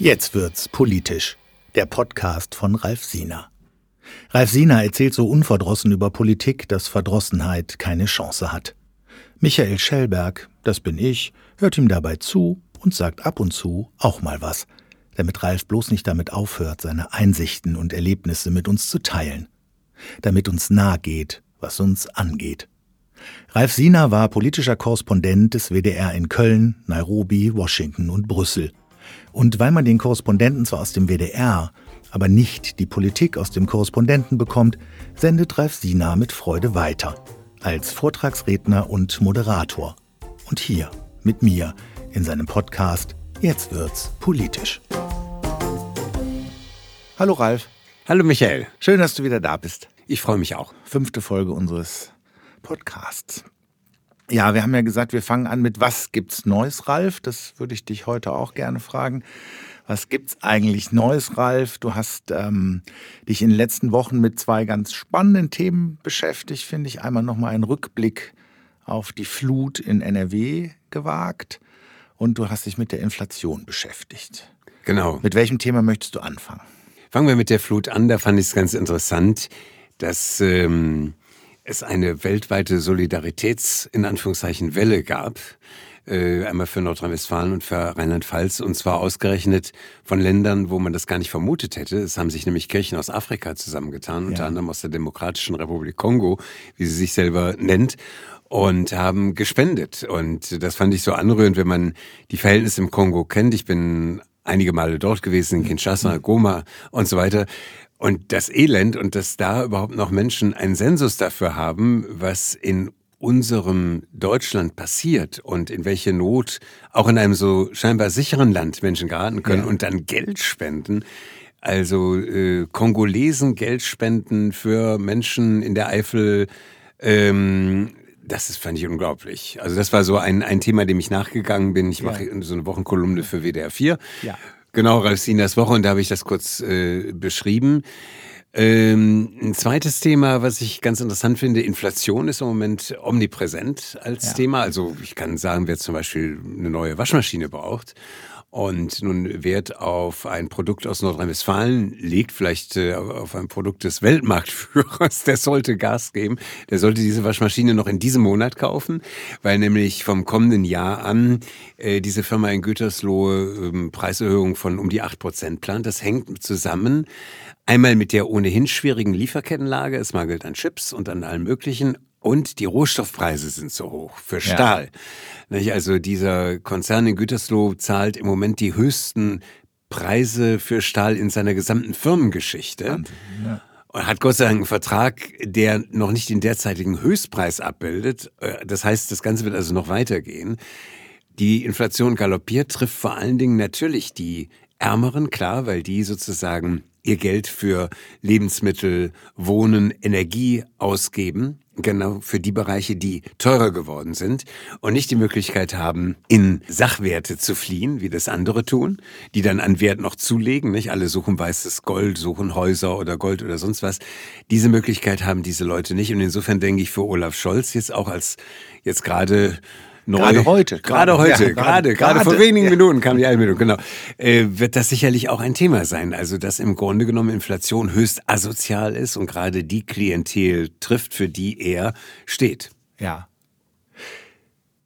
Jetzt wird's politisch. Der Podcast von Ralf Siener. Ralf Siener erzählt so unverdrossen über Politik, dass Verdrossenheit keine Chance hat. Michael Schellberg, das bin ich, hört ihm dabei zu und sagt ab und zu auch mal was, damit Ralf bloß nicht damit aufhört, seine Einsichten und Erlebnisse mit uns zu teilen. Damit uns nahe geht, was uns angeht. Ralf Siener war politischer Korrespondent des WDR in Köln, Nairobi, Washington und Brüssel. Und weil man den Korrespondenten zwar aus dem WDR, aber nicht die Politik aus dem Korrespondenten bekommt, sendet Ralf Siener mit Freude weiter. Als Vortragsredner und Moderator. Und hier, mit mir, in seinem Podcast Jetzt wird's politisch. Hallo Ralf. Hallo Michael. Schön, dass du wieder da bist. Ich freue mich auch. Fünfte Folge unseres Podcasts. Ja, wir haben ja gesagt, wir fangen an mit Was gibt's Neues, Ralf? Das würde ich dich heute auch gerne fragen. Was gibt's eigentlich Neues, Ralf? Du hast ähm, dich in den letzten Wochen mit zwei ganz spannenden Themen beschäftigt, finde ich. Einmal nochmal einen Rückblick auf die Flut in NRW gewagt und du hast dich mit der Inflation beschäftigt. Genau. Mit welchem Thema möchtest du anfangen? Fangen wir mit der Flut an. Da fand ich es ganz interessant, dass ähm, es eine weltweite Solidaritäts-, in Anführungszeichen, Welle gab. Äh, einmal für Nordrhein-Westfalen und für Rheinland-Pfalz und zwar ausgerechnet von Ländern, wo man das gar nicht vermutet hätte. Es haben sich nämlich Kirchen aus Afrika zusammengetan, unter anderem aus der Demokratischen Republik Kongo, wie sie sich selber nennt und haben gespendet. Und das fand ich so anrührend, wenn man die Verhältnisse im Kongo kennt. Ich bin einige Male dort gewesen, in Kinshasa, Goma und so weiter. Und das Elend und dass da überhaupt noch Menschen einen Sensus dafür haben, was in unserem Deutschland passiert und in welche Not auch in einem so scheinbar sicheren Land Menschen geraten können ja. und dann Geld spenden. Also äh, Kongolesen Geld spenden für Menschen in der Eifel. Ähm, das ist, fand ich unglaublich. Also das war so ein, ein Thema, dem ich nachgegangen bin. Ich ja. mache so eine Wochenkolumne für WDR 4. Ja. Genau, Ralf Sinas Woche und da habe ich das kurz äh, beschrieben. Ähm, ein zweites Thema, was ich ganz interessant finde, Inflation ist im Moment omnipräsent als ja. Thema. Also ich kann sagen, wer zum Beispiel eine neue Waschmaschine braucht und nun Wert auf ein Produkt aus Nordrhein-Westfalen legt, vielleicht äh, auf ein Produkt des Weltmarktführers, der sollte Gas geben. Der sollte diese Waschmaschine noch in diesem Monat kaufen, weil nämlich vom kommenden Jahr an äh, diese Firma in Gütersloh äh, Preiserhöhung von um die acht Prozent plant. Das hängt zusammen einmal mit der ohnehin schwierigen Lieferkettenlage. Es mangelt an Chips und an allem Möglichen. Und die Rohstoffpreise sind so hoch für Stahl. Ja. Also dieser Konzern in Gütersloh zahlt im Moment die höchsten Preise für Stahl in seiner gesamten Firmengeschichte. Ja. Und hat Gott sei Dank einen Vertrag, der noch nicht den derzeitigen Höchstpreis abbildet. Äh, das heißt, das Ganze wird also noch weitergehen. Die Inflation galoppiert, trifft vor allen Dingen natürlich die Ärmeren, klar, weil die sozusagen ihr Geld für Lebensmittel, Wohnen, Energie ausgeben, genau für die Bereiche, die teurer geworden sind und nicht die Möglichkeit haben, in Sachwerte zu fliehen, wie das andere tun, die dann an Wert noch zulegen. Nicht alle suchen weißes Gold, suchen Häuser oder Gold oder sonst was. Diese Möglichkeit haben diese Leute nicht und insofern denke ich für Olaf Scholz jetzt auch als jetzt gerade neu. Gerade heute. Gerade heute, ja, gerade, gerade vor wenigen ja. Minuten kam die Einmeldung, genau. Äh, wird das sicherlich auch ein Thema sein. Also, dass im Grunde genommen Inflation höchst asozial ist und gerade die Klientel trifft, für die er steht. Ja.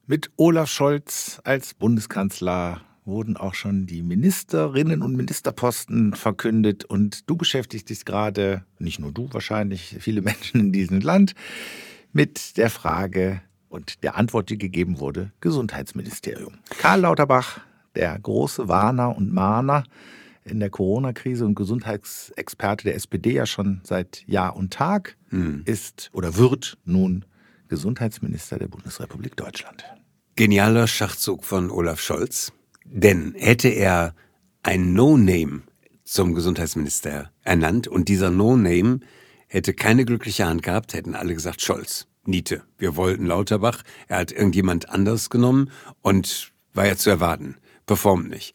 Mit Olaf Scholz als Bundeskanzler wurden auch schon die Ministerinnen und Ministerposten verkündet und du beschäftigst dich gerade, nicht nur du wahrscheinlich, viele Menschen in diesem Land, mit der Frage, und der Antwort, die gegeben wurde, Gesundheitsministerium. Karl Lauterbach, der große Warner und Mahner in der Corona-Krise und Gesundheitsexperte der SPD ja schon seit Jahr und Tag, hm. ist oder wird nun Gesundheitsminister der Bundesrepublik Deutschland. Genialer Schachzug von Olaf Scholz, denn hätte er ein No-Name zum Gesundheitsminister ernannt und dieser No-Name hätte keine glückliche Hand gehabt, hätten alle gesagt Scholz. Niete. Wir wollten Lauterbach. Er hat irgendjemand anders genommen und war ja zu erwarten. Performt nicht.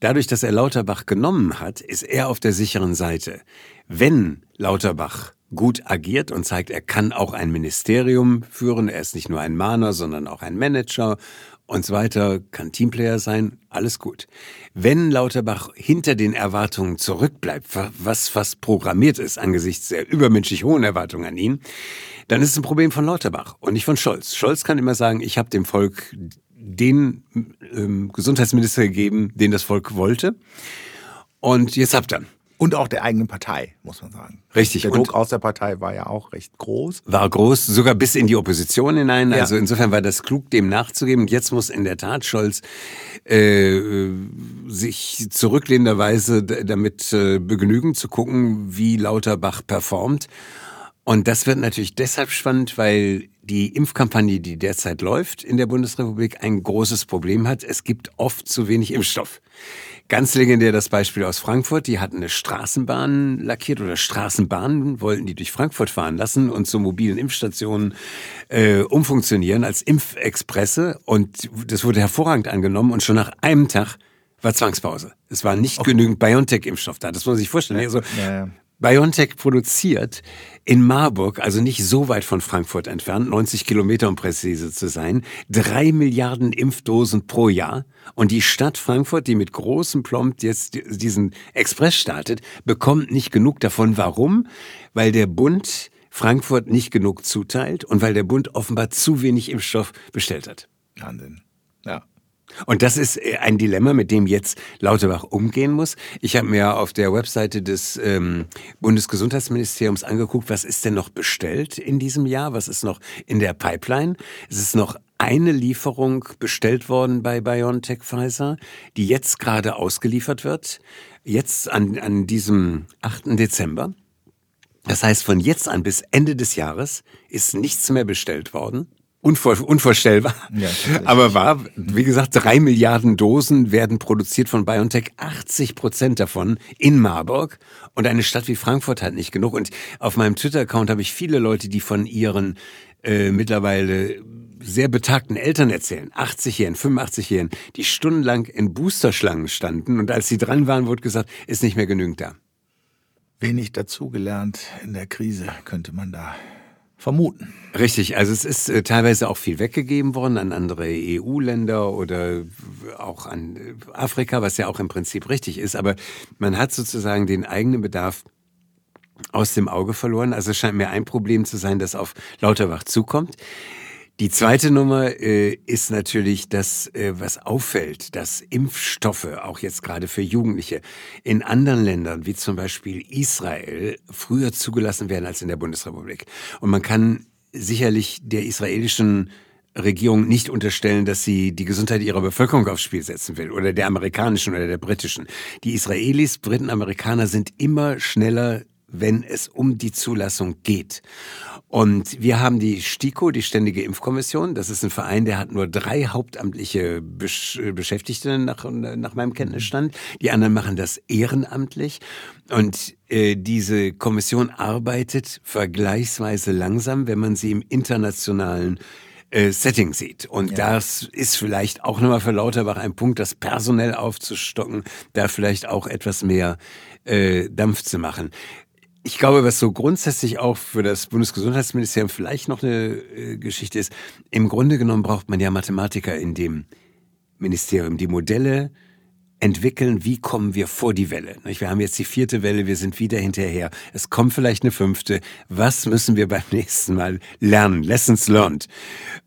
Dadurch, dass er Lauterbach genommen hat, ist er auf der sicheren Seite. Wenn Lauterbach gut agiert und zeigt, er kann auch ein Ministerium führen, er ist nicht nur ein Mahner, sondern auch ein Manager und so weiter, kann Teamplayer sein, alles gut. Wenn Lauterbach hinter den Erwartungen zurückbleibt, was fast programmiert ist angesichts der übermenschlich hohen Erwartungen an ihn, dann ist es ein Problem von Lauterbach und nicht von Scholz. Scholz kann immer sagen, ich habe dem Volk den ähm, Gesundheitsminister gegeben, den das Volk wollte. Und jetzt habt ihr. Und auch der eigenen Partei, muss man sagen. Richtig. Der Druck aus der Partei war ja auch recht groß. War groß, sogar bis in die Opposition hinein. Ja. Also insofern war das klug, dem nachzugeben. Und jetzt muss in der Tat Scholz äh, sich zurücklehnenderweise damit äh, begnügen zu gucken, wie Lauterbach performt. Und das wird natürlich deshalb spannend, weil die Impfkampagne, die derzeit läuft in der Bundesrepublik, ein großes Problem hat. Es gibt oft zu wenig Impfstoff. Ganz legendär das Beispiel aus Frankfurt. Die hatten eine Straßenbahn lackiert oder Straßenbahnen wollten die durch Frankfurt fahren lassen und zu mobilen Impfstationen äh, umfunktionieren als Impfexpresse. Und das wurde hervorragend angenommen und schon nach einem Tag war Zwangspause. Es war nicht okay. genügend BioNTech-Impfstoff da. Das muss man sich vorstellen. Also, ja, ja. BioNTech produziert in Marburg, also nicht so weit von Frankfurt entfernt, 90 Kilometer um präzise zu sein, drei Milliarden Impfdosen pro Jahr. Und die Stadt Frankfurt, die mit großem Plomb jetzt diesen Express startet, bekommt nicht genug davon. Warum? Weil der Bund Frankfurt nicht genug zuteilt und weil der Bund offenbar zu wenig Impfstoff bestellt hat. Wahnsinn. Und das ist äh, ein Dilemma, mit dem jetzt Lauterbach umgehen muss. Ich habe mir auf der Webseite des ähm, Bundesgesundheitsministeriums angeguckt, was ist denn noch bestellt in diesem Jahr, was ist noch in der Pipeline. Es ist noch eine Lieferung bestellt worden bei BioNTech Pfizer, die jetzt gerade ausgeliefert wird, jetzt an, an diesem 8. Dezember. Das heißt, von jetzt an bis Ende des Jahres ist nichts mehr bestellt worden. Unvor, unvorstellbar. Ja, Aber war, wie gesagt, drei Milliarden Dosen werden produziert von BioNTech, 80 Prozent davon in Marburg. Und eine Stadt wie Frankfurt hat nicht genug. Und auf meinem Twitter-Account habe ich viele Leute, die von ihren äh, mittlerweile sehr betagten Eltern erzählen, 80-Jährigen, 85-Jährigen, die stundenlang in Boosterschlangen standen und als sie dran waren, wurde gesagt, ist nicht mehr genügend da. Wenig dazugelernt in der Krise, könnte man da vermuten. Richtig, also es ist äh, teilweise auch viel weggegeben worden an andere EU-Länder oder auch an äh, Afrika, was ja auch im Prinzip richtig ist. Aber man hat sozusagen den eigenen Bedarf aus dem Auge verloren. Also es scheint mir ein Problem zu sein, das auf Lauterbach zukommt. Die zweite Nummer äh, ist natürlich das, äh, was auffällt, dass Impfstoffe, auch jetzt gerade für Jugendliche, in anderen Ländern, wie zum Beispiel Israel, früher zugelassen werden als in der Bundesrepublik. Und man kann sicherlich der israelischen Regierung nicht unterstellen, dass sie die Gesundheit ihrer Bevölkerung aufs Spiel setzen will oder der amerikanischen oder der britischen. Die Israelis, Briten, Amerikaner sind immer schneller wenn es um die Zulassung geht. Und wir haben die STIKO, die Ständige Impfkommission. Das ist ein Verein, der hat nur drei hauptamtliche Besch Beschäftigte nach, nach meinem Kenntnisstand. Die anderen machen das ehrenamtlich. Und äh, diese Kommission arbeitet vergleichsweise langsam, wenn man sie im internationalen äh, Setting sieht. Und ja. das ist vielleicht auch nochmal für Lauterbach ein Punkt, das personell aufzustocken, da vielleicht auch etwas mehr äh, Dampf zu machen. Ich glaube, was so grundsätzlich auch für das Bundesgesundheitsministerium vielleicht noch eine äh, Geschichte ist, im Grunde genommen braucht man ja Mathematiker in dem Ministerium, die Modelle entwickeln, wie kommen wir vor die Welle. Wir haben jetzt die vierte Welle, wir sind wieder hinterher. Es kommt vielleicht eine fünfte. Was müssen wir beim nächsten Mal lernen? Lessons learned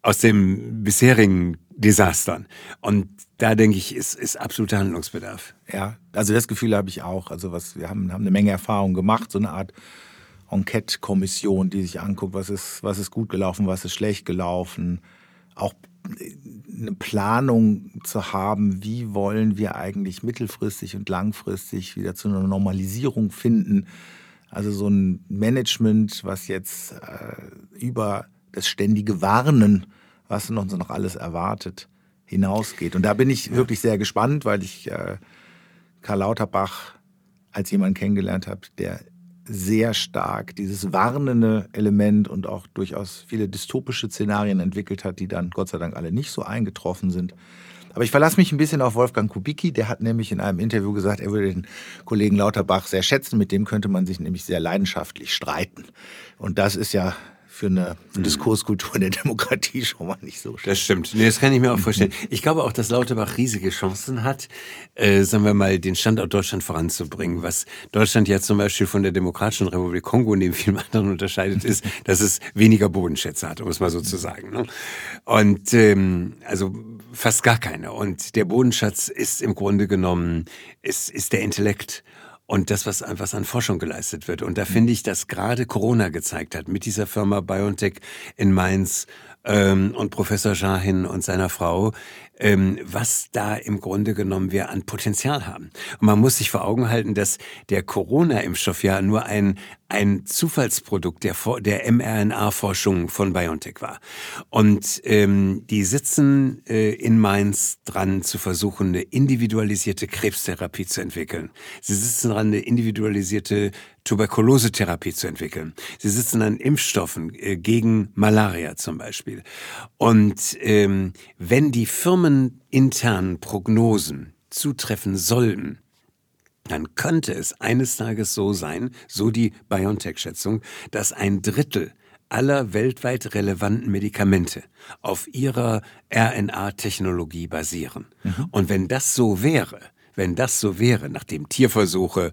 aus den bisherigen Desastern. Und da denke ich, ist, ist absoluter Handlungsbedarf. Ja, also das Gefühl habe ich auch. Also was, wir haben, haben eine Menge Erfahrung gemacht, so eine Art Enquete-Kommission, die sich anguckt, was ist, was ist gut gelaufen, was ist schlecht gelaufen. Auch eine Planung zu haben, wie wollen wir eigentlich mittelfristig und langfristig wieder zu einer Normalisierung finden. Also so ein Management, was jetzt äh, über das ständige Warnen, was uns noch alles erwartet, hinausgeht. Und da bin ich wirklich sehr gespannt, weil ich äh, Karl Lauterbach als jemand kennengelernt habe, der sehr stark dieses warnende Element und auch durchaus viele dystopische Szenarien entwickelt hat, die dann Gott sei Dank alle nicht so eingetroffen sind. Aber ich verlasse mich ein bisschen auf Wolfgang Kubicki, der hat nämlich in einem Interview gesagt, er würde den Kollegen Lauterbach sehr schätzen, mit dem könnte man sich nämlich sehr leidenschaftlich streiten. Und das ist ja für eine mhm. Diskurskultur der Demokratie schon mal nicht so schlecht. Das stimmt. Nee, das kann ich mir auch vorstellen. Ich glaube auch, dass Lauterbach riesige Chancen hat, äh, sagen wir mal, den Standort Deutschland voranzubringen. Was Deutschland ja zum Beispiel von der Demokratischen Republik Kongo neben vielen anderen unterscheidet, ist, dass es weniger Bodenschätze hat, um es mal so zu sagen. Ne? Und ähm, also fast gar keine. Und der Bodenschatz ist im Grunde genommen, ist, ist der Intellekt und das, was, was an Forschung geleistet wird. Und da finde ich, dass gerade Corona gezeigt hat, mit dieser Firma BioNTech in Mainz ähm, und Professor Shahin und seiner Frau, ähm, was da im Grunde genommen wir an Potenzial haben. Und man muss sich vor Augen halten, dass der Corona-Impfstoff ja nur ein, ein Zufallsprodukt der, der mRNA-Forschung von BioNTech war. Und ähm, die sitzen äh, in Mainz dran zu versuchen, eine individualisierte Krebstherapie zu entwickeln. Sie sitzen dran, eine individualisierte Tuberkulosetherapie zu entwickeln. Sie sitzen an Impfstoffen äh, gegen Malaria zum Beispiel. Und ähm, wenn die firmeninternen Prognosen zutreffen sollten, dann könnte es eines Tages so sein, so die BioNTech-Schätzung, dass ein Drittel aller weltweit relevanten Medikamente auf ihrer RNA-Technologie basieren. Mhm. Und wenn das so wäre, wenn das so wäre, nachdem Tierversuche,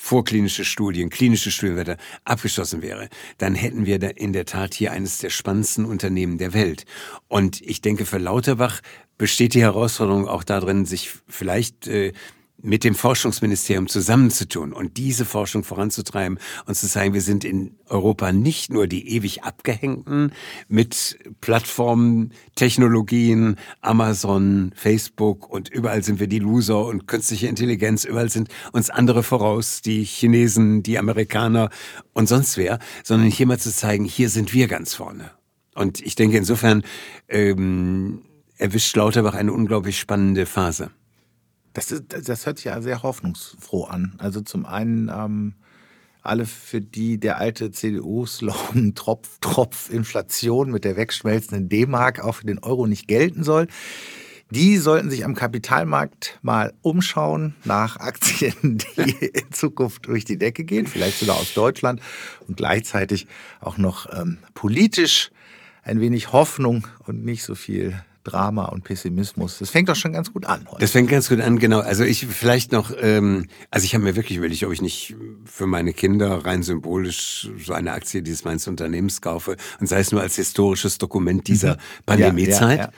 vorklinische Studien, klinische Studien abgeschlossen wäre, dann hätten wir in der Tat hier eines der spannendsten Unternehmen der Welt. Und ich denke, für Lauterbach besteht die Herausforderung auch darin, sich vielleicht äh, mit dem Forschungsministerium zusammenzutun und diese Forschung voranzutreiben und zu sagen, wir sind in Europa nicht nur die ewig abgehängten mit Plattformen, Technologien, Amazon, Facebook und überall sind wir die Loser und künstliche Intelligenz, überall sind uns andere voraus, die Chinesen, die Amerikaner und sonst wer, sondern hier mal zu zeigen, hier sind wir ganz vorne. Und ich denke, insofern ähm, erwischt Lauterbach eine unglaublich spannende Phase. Das, ist, das hört sich ja sehr hoffnungsfroh an. Also zum einen ähm, alle, für die der alte CDU-Slogan Tropf, Tropf Inflation mit der wegschmelzenden D-Mark auch für den Euro nicht gelten soll. Die sollten sich am Kapitalmarkt mal umschauen nach Aktien, die in Zukunft durch die Decke gehen, vielleicht sogar aus Deutschland und gleichzeitig auch noch ähm, politisch ein wenig Hoffnung und nicht so viel Drama und Pessimismus. Das fängt doch schon ganz gut an. Heute. Das fängt ganz gut an, genau. Also ich vielleicht noch, ähm, also ich habe mir wirklich überlegt, ob ich nicht für meine Kinder rein symbolisch so eine Aktie dieses meines Unternehmens kaufe und sei es nur als historisches Dokument dieser mhm. Pandemiezeit. Ja, ja, ja.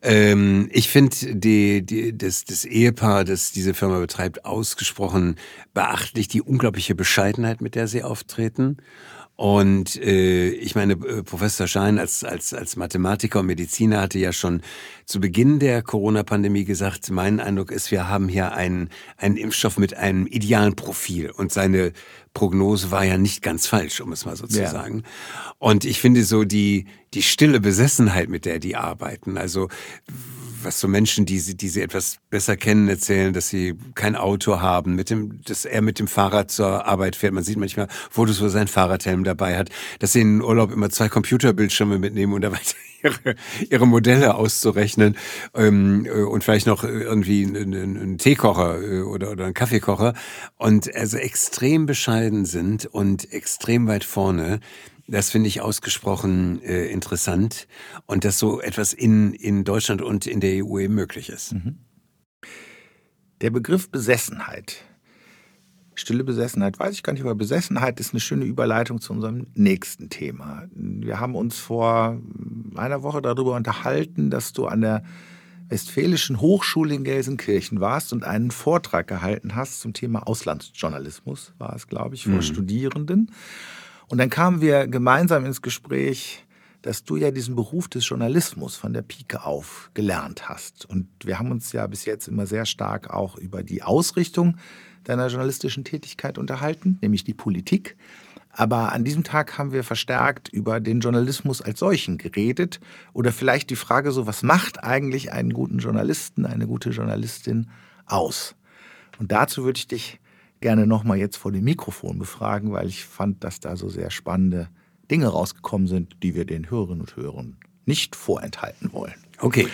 Ähm, ich finde die, die, das, das Ehepaar, das diese Firma betreibt, ausgesprochen beachtlich, die unglaubliche Bescheidenheit, mit der sie auftreten. Und äh, ich meine, äh, Professor Schein als, als, als Mathematiker und Mediziner hatte ja schon zu Beginn der Corona-Pandemie gesagt, mein Eindruck ist, wir haben hier einen, einen Impfstoff mit einem idealen Profil. Und seine Prognose war ja nicht ganz falsch, um es mal so zu ja. sagen. Und ich finde so die, die stille Besessenheit, mit der die arbeiten, also was so Menschen, die sie, die sie etwas besser kennen, erzählen, dass sie kein Auto haben, mit dem, dass er mit dem Fahrrad zur Arbeit fährt. Man sieht manchmal Fotos, wo er seinen Fahrradhelm dabei hat, dass sie in Urlaub immer zwei Computerbildschirme mitnehmen und dabei ihre, ihre Modelle auszurechnen ähm, äh, und vielleicht noch irgendwie einen, einen Teekocher äh, oder, oder einen Kaffeekocher und also extrem bescheiden sind und extrem weit vorne das finde ich ausgesprochen äh, interessant und dass so etwas in, in Deutschland und in der EU eben möglich ist. Mhm. Der Begriff Besessenheit, stille Besessenheit, weiß ich gar nicht, aber Besessenheit ist eine schöne Überleitung zu unserem nächsten Thema. Wir haben uns vor einer Woche darüber unterhalten, dass du an der Westfälischen Hochschule in Gelsenkirchen warst und einen Vortrag gehalten hast zum Thema Auslandsjournalismus, war es, glaube ich, vor mhm. Studierenden. Und dann kamen wir gemeinsam ins Gespräch, dass du ja diesen Beruf des Journalismus von der Pike auf gelernt hast. Und wir haben uns ja bis jetzt immer sehr stark auch über die Ausrichtung deiner journalistischen Tätigkeit unterhalten, nämlich die Politik. Aber an diesem Tag haben wir verstärkt über den Journalismus als solchen geredet oder vielleicht die Frage so, was macht eigentlich einen guten Journalisten, eine gute Journalistin aus? Und dazu würde ich dich gerne nochmal jetzt vor dem Mikrofon befragen, weil ich fand, dass da so sehr spannende Dinge rausgekommen sind, die wir den Hörerinnen und Hörern nicht vorenthalten wollen. Okay.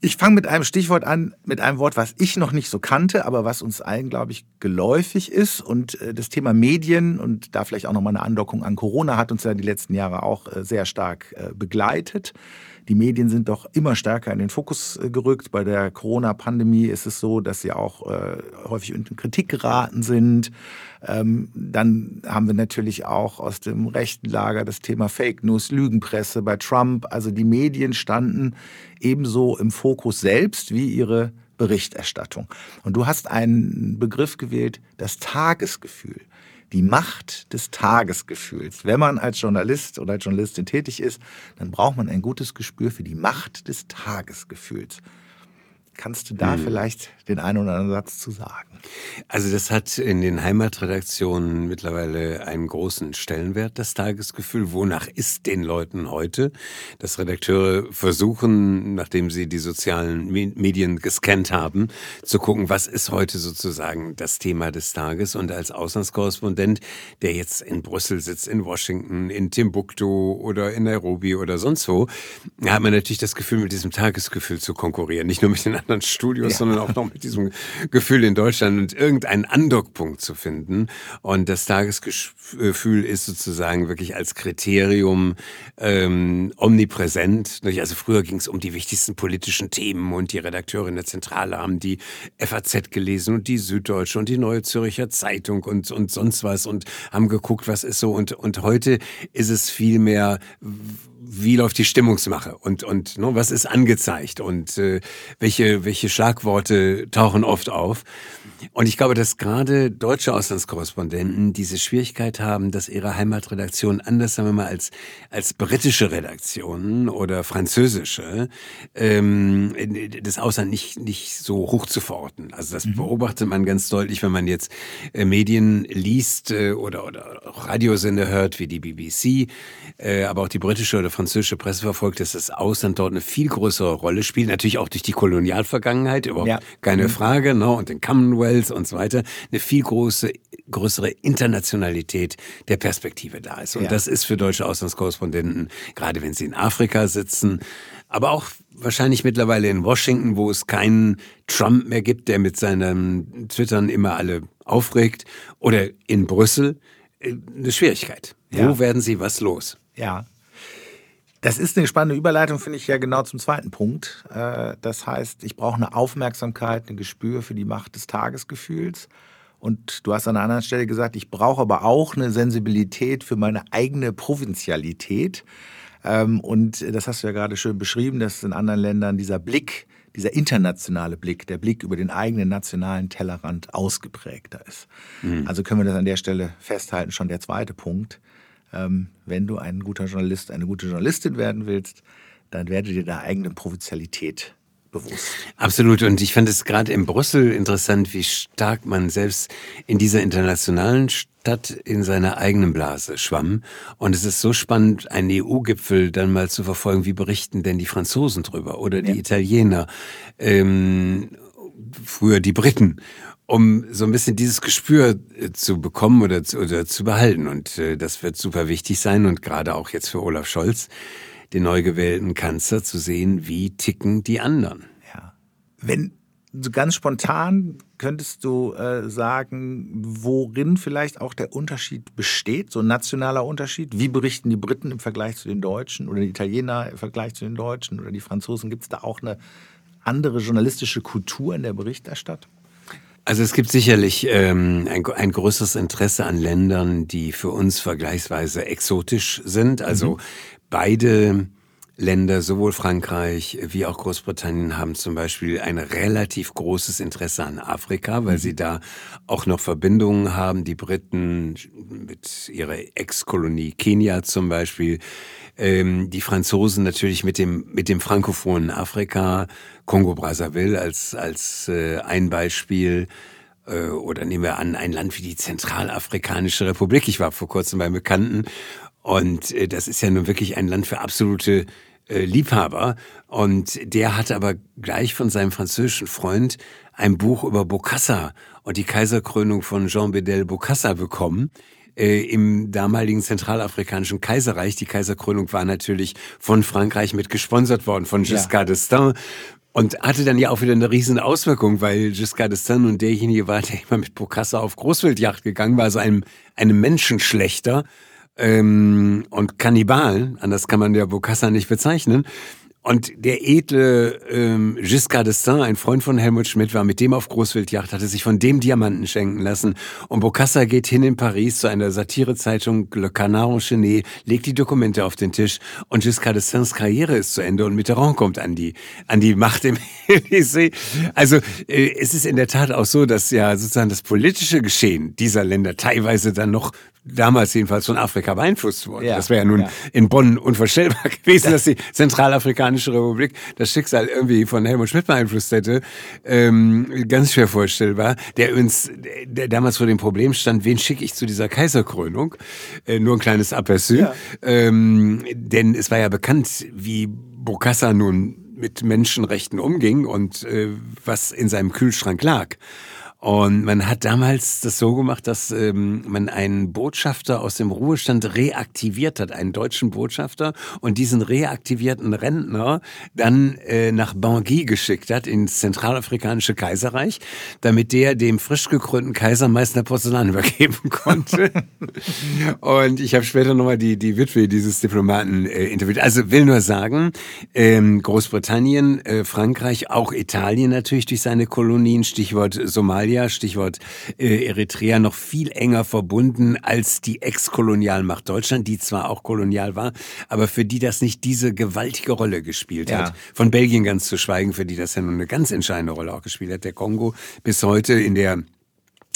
Ich fange mit einem Stichwort an, mit einem Wort, was ich noch nicht so kannte, aber was uns allen, glaube ich, geläufig ist. Und äh, das Thema Medien und da vielleicht auch nochmal eine Andockung an Corona hat uns ja die letzten Jahre auch äh, sehr stark äh, begleitet. Die Medien sind doch immer stärker in den Fokus gerückt. Bei der Corona-Pandemie ist es so, dass sie auch häufig in Kritik geraten sind. Ähm, dann haben wir natürlich auch aus dem rechten Lager das Thema Fake News, Lügenpresse bei Trump. Also die Medien standen ebenso im Fokus selbst wie ihre Berichterstattung. Und du hast einen Begriff gewählt, das Tagesgefühl. Die Macht des Tagesgefühls. Wenn man als Journalist oder als Journalistin tätig ist, dann braucht man ein gutes Gespür für die Macht des Tagesgefühls. Kannst du da hm. vielleicht den einen oder anderen Satz zu sagen? Also das hat in den Heimatredaktionen mittlerweile einen großen Stellenwert, das Tagesgefühl. Wonach ist den Leuten heute? Dass Redakteure versuchen, nachdem sie die sozialen Medien gescannt haben, zu gucken, was ist heute sozusagen das Thema des Tages. Und als Auslandskorrespondent, der jetzt in Brüssel sitzt, in Washington, in Timbuktu oder in Nairobi oder sonst wo, hat man natürlich das Gefühl, mit diesem Tagesgefühl zu konkurrieren. Nicht nur mit den anderen Studios, ja. sondern auch noch mit diesem Gefühl in Deutschland und irgendeinen Andockpunkt zu finden. Und das Tagesgefühl ist sozusagen wirklich als Kriterium ähm, omnipräsent. Also früher ging es um die wichtigsten politischen Themen und die Redakteure in der Zentrale haben die FAZ gelesen und die Süddeutsche und die Neue Zürcher Zeitung und, und sonst was und haben geguckt, was ist so. Und, und heute ist es viel mehr wie läuft die Stimmungsmache? Und und ne, was ist angezeigt? Und äh, welche welche Schlagworte tauchen oft auf und ich glaube, dass gerade deutsche Auslandskorrespondenten diese Schwierigkeit haben, dass ihre Heimatredaktion anders, sagen wir mal, als, als britische Redaktionen oder französische, ähm, das Ausland nicht, nicht so hoch zu verorten. Also das mhm. beobachtet man ganz deutlich, wenn man jetzt äh, Medien liest äh, oder, oder Radiosender hört, wie die BBC, äh, aber auch die britische oder französische Presse verfolgt, dass das Ausland dort eine viel größere Rolle spielt. Natürlich auch durch die Kolonialvergangenheit, überhaupt ja. keine mhm. Frage, ne? und den Commonwealth Wells und so weiter, eine viel große, größere Internationalität der Perspektive da ist. Und ja. das ist für deutsche Auslandskorrespondenten, gerade wenn sie in Afrika sitzen, aber auch wahrscheinlich mittlerweile in Washington, wo es keinen Trump mehr gibt, der mit seinen Twittern immer alle aufregt, oder in Brüssel, äh, eine Schwierigkeit. Ja. Wo werden sie was los? Ja, das ist eine spannende Überleitung, finde ich ja genau zum zweiten Punkt. Äh, das heißt, ich brauche eine Aufmerksamkeit, ein Gespür für die Macht des Tagesgefühls. Und du hast an einer anderen Stelle gesagt, ich brauche aber auch eine Sensibilität für meine eigene Provinzialität. Ähm, und das hast du ja gerade schön beschrieben, dass in anderen Ländern dieser Blick, dieser internationale Blick, der Blick über den eigenen nationalen Tellerrand ausgeprägter ist. Mhm. Also können wir das an der Stelle festhalten, schon der zweite Punkt. Ähm, wenn du ein guter Journalist, eine gute Journalistin werden willst, dann werde dir der eigenen Provinzialität bewusst. Absolut. Und ich fand es gerade in Brüssel interessant, wie stark man selbst in dieser internationalen Stadt in seiner eigenen Blase schwamm. Und es ist so spannend, einen EU-Gipfel dann mal zu verfolgen. Wie berichten denn die Franzosen drüber oder die ja. Italiener? Ähm, früher die Briten um so ein bisschen dieses Gespür äh, zu bekommen oder zu, oder zu behalten. Und äh, das wird super wichtig sein und gerade auch jetzt für Olaf Scholz, den neu gewählten Kanzler, zu sehen, wie ticken die anderen. Ja. Wenn so ganz spontan könntest du äh, sagen, worin vielleicht auch der Unterschied besteht, so ein nationaler Unterschied? Wie berichten die Briten im Vergleich zu den Deutschen oder die Italiener im Vergleich zu den Deutschen oder die Franzosen? Gibt es da auch eine andere journalistische Kultur in der Berichterstattung? Also es gibt sicherlich ähm, ein, ein größeres Interesse an Ländern, die für uns vergleichsweise exotisch sind. Also mhm. beide Länder, sowohl Frankreich wie auch Großbritannien, haben zum Beispiel ein relativ großes Interesse an Afrika, weil mhm. sie da auch noch Verbindungen haben. Die Briten mit ihrer Ex-Kolonie Kenia zum Beispiel, ähm, die Franzosen natürlich mit dem mit dem frankophonen Afrika, Kongo-Brazzaville als als äh, ein Beispiel äh, oder nehmen wir an ein Land wie die Zentralafrikanische Republik. Ich war vor kurzem bei Bekannten und äh, das ist ja nun wirklich ein Land für absolute äh, Liebhaber. Und der hatte aber gleich von seinem französischen Freund ein Buch über Bokassa und die Kaiserkrönung von Jean Bedel Bokassa bekommen äh, im damaligen zentralafrikanischen Kaiserreich. Die Kaiserkrönung war natürlich von Frankreich mit gesponsert worden, von Giscard ja. d'Estaing. Und hatte dann ja auch wieder eine riesen Auswirkung, weil Giscard d'Estaing und derjenige war, der immer mit Bokassa auf Großwildjacht gegangen war, also einem, einem Menschenschlechter ähm, und Kannibalen, anders kann man ja Bokassa nicht bezeichnen. Und der edle ähm, Giscard d'Estaing, ein Freund von Helmut Schmidt, war mit dem auf Großwildjacht, hatte sich von dem Diamanten schenken lassen. Und Bocassa geht hin in Paris zu einer Satirezeitung Le Canard Enchaîné, legt die Dokumente auf den Tisch und Giscard d'Estaings Karriere ist zu Ende und Mitterrand kommt an die, an die Macht im Élysée. Also äh, es ist in der Tat auch so, dass ja sozusagen das politische Geschehen dieser Länder teilweise dann noch damals jedenfalls von Afrika beeinflusst worden. Ja, das wäre ja nun ja. in Bonn unvorstellbar gewesen, dass die Zentralafrikanische Republik das Schicksal irgendwie von Helmut Schmidt beeinflusst hätte. Ähm, ganz schwer vorstellbar. Der übrigens der damals vor dem Problem stand, wen schicke ich zu dieser Kaiserkrönung? Äh, nur ein kleines Aperçu. Ja. Ähm, denn es war ja bekannt, wie Bokassa nun mit Menschenrechten umging und äh, was in seinem Kühlschrank lag. Und man hat damals das so gemacht, dass ähm, man einen Botschafter aus dem Ruhestand reaktiviert hat, einen deutschen Botschafter, und diesen reaktivierten Rentner dann äh, nach Bangui geschickt hat, ins zentralafrikanische Kaiserreich, damit der dem frisch gekrönten Kaiser Meißner Porzellan übergeben konnte. und ich habe später nochmal die, die Witwe dieses Diplomaten äh, interviewt. Also will nur sagen, ähm, Großbritannien, äh, Frankreich, auch Italien natürlich durch seine Kolonien, Stichwort Somalia, Somalia, Stichwort äh, Eritrea, noch viel enger verbunden als die Ex-Kolonialmacht Deutschland, die zwar auch kolonial war, aber für die das nicht diese gewaltige Rolle gespielt ja. hat. Von Belgien ganz zu schweigen, für die das ja nun eine ganz entscheidende Rolle auch gespielt hat. Der Kongo bis heute in der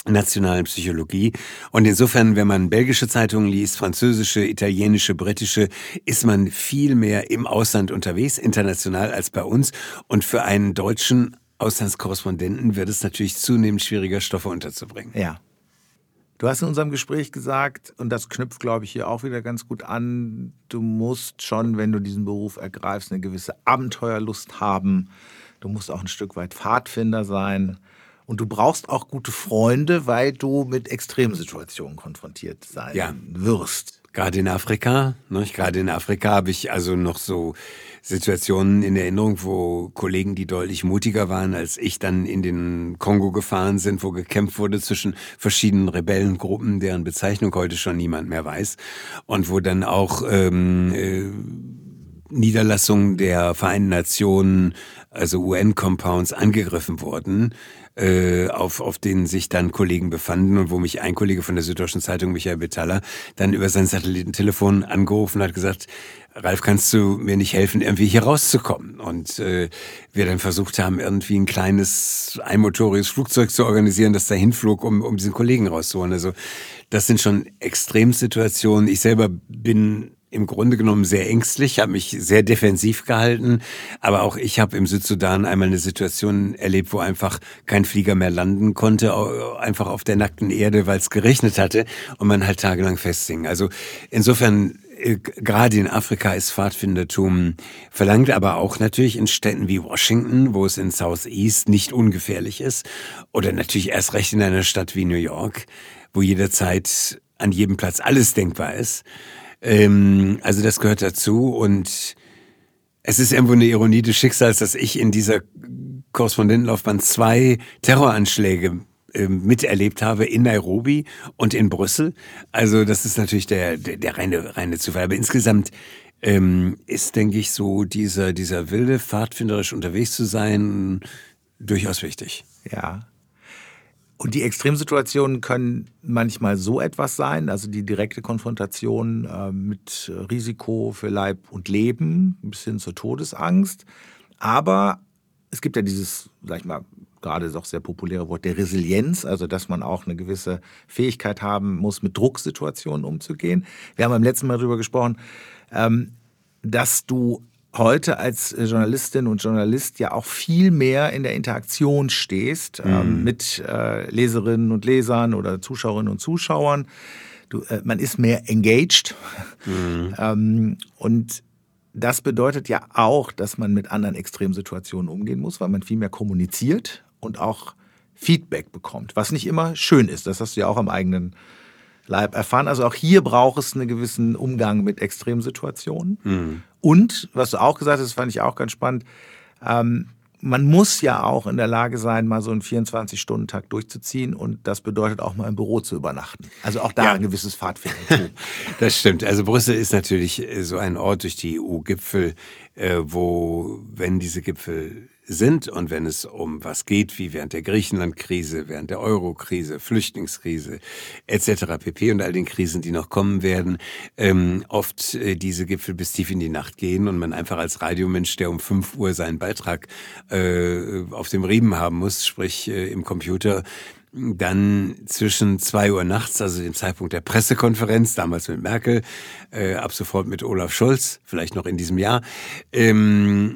nationalen Psychologie. Und insofern, wenn man belgische Zeitungen liest, französische, italienische, britische, ist man viel mehr im Ausland unterwegs, international als bei uns. Und für einen Deutschen Auslandskorrespondenten wird es natürlich zunehmend schwieriger, Stoffe unterzubringen. Ja. Du hast in unserem Gespräch gesagt, und das knüpft, glaube ich, hier auch wieder ganz gut an, du musst schon, wenn du diesen Beruf ergreifst, eine gewisse Abenteuerlust haben. Du musst auch ein Stück weit Pfadfinder sein. Und du brauchst auch gute Freunde, weil du mit Extremsituationen konfrontiert sein ja. wirst. Gerade in Afrika, ne? gerade in Afrika habe ich also noch so Situationen in Erinnerung, wo Kollegen, die deutlich mutiger waren als ich, dann in den Kongo gefahren sind, wo gekämpft wurde zwischen verschiedenen Rebellengruppen, deren Bezeichnung heute schon niemand mehr weiß, und wo dann auch ähm, äh, Niederlassungen der Vereinten Nationen, also UN-Compounds, angegriffen wurden äh, auf, auf denen sich dann Kollegen befanden und wo mich ein Kollege von der Süddeutschen Zeitung, Michael Betaller, dann über sein Satellitentelefon angerufen hat, gesagt, Ralf, kannst du mir nicht helfen, irgendwie hier rauszukommen? Und äh, wir dann versucht haben, irgendwie ein kleines einmotoriges Flugzeug zu organisieren, das dahin flog, um, um diesen Kollegen rauszuholen. Also das sind schon Extremsituationen. Ich selber bin im Grunde genommen sehr ängstlich, habe mich sehr defensiv gehalten. Aber auch ich habe im Südsudan einmal eine Situation erlebt, wo einfach kein Flieger mehr landen konnte, einfach auf der nackten Erde, weil es geregnet hatte und man halt tagelang festhing. Also insofern äh, gerade in Afrika ist Pfadfindertum verlangt, aber auch natürlich in Städten wie Washington, wo es in Southeast nicht ungefährlich ist, oder natürlich erst recht in einer Stadt wie New York, wo jederzeit an jedem Platz alles denkbar ist. Ähm, also das gehört dazu und es ist irgendwo eine Ironie des Schicksals, dass ich in dieser Korrespondentenlaufbahn zwei Terroranschläge ähm, miterlebt habe in Nairobi und in Brüssel. Also das ist natürlich der, der, der reine, reine Zufall. Aber insgesamt ähm, ist, denke ich, so dieser, dieser wilde, pfadfinderisch unterwegs zu sein, durchaus wichtig. Ja. Und die Extremsituationen können manchmal so etwas sein, also die direkte Konfrontation äh, mit Risiko für Leib und Leben bis hin zur Todesangst. Aber es gibt ja dieses, sag ich mal, gerade auch sehr populäre Wort der Resilienz, also dass man auch eine gewisse Fähigkeit haben muss, mit Drucksituationen umzugehen. Wir haben beim letzten Mal darüber gesprochen, ähm, dass du heute als äh, Journalistin und Journalist ja auch viel mehr in der Interaktion stehst ähm, mhm. ähm, mit äh, Leserinnen und Lesern oder Zuschauerinnen und Zuschauern. Du, äh, man ist mehr engaged. Mhm. ähm, und das bedeutet ja auch, dass man mit anderen Extremsituationen umgehen muss, weil man viel mehr kommuniziert und auch Feedback bekommt, was nicht immer schön ist. Das hast du ja auch am eigenen Leib erfahren. Also auch hier braucht es einen gewissen Umgang mit Extremsituationen. Mhm. Und, was du auch gesagt hast, fand ich auch ganz spannend, ähm, man muss ja auch in der Lage sein, mal so einen 24-Stunden-Tag durchzuziehen und das bedeutet auch mal im Büro zu übernachten. Also auch da ja. ein gewisses Pfadfinden. das stimmt. Also Brüssel ist natürlich so ein Ort durch die EU-Gipfel, äh, wo, wenn diese Gipfel sind und wenn es um was geht, wie während der Griechenland-Krise, während der Euro-Krise, Flüchtlingskrise etc. pp. und all den Krisen, die noch kommen werden, ähm, oft äh, diese Gipfel bis tief in die Nacht gehen und man einfach als Radiomensch, der um 5 Uhr seinen Beitrag äh, auf dem Riemen haben muss, sprich äh, im Computer, dann zwischen zwei Uhr nachts, also dem Zeitpunkt der Pressekonferenz, damals mit Merkel, äh, ab sofort mit Olaf Scholz, vielleicht noch in diesem Jahr, ähm,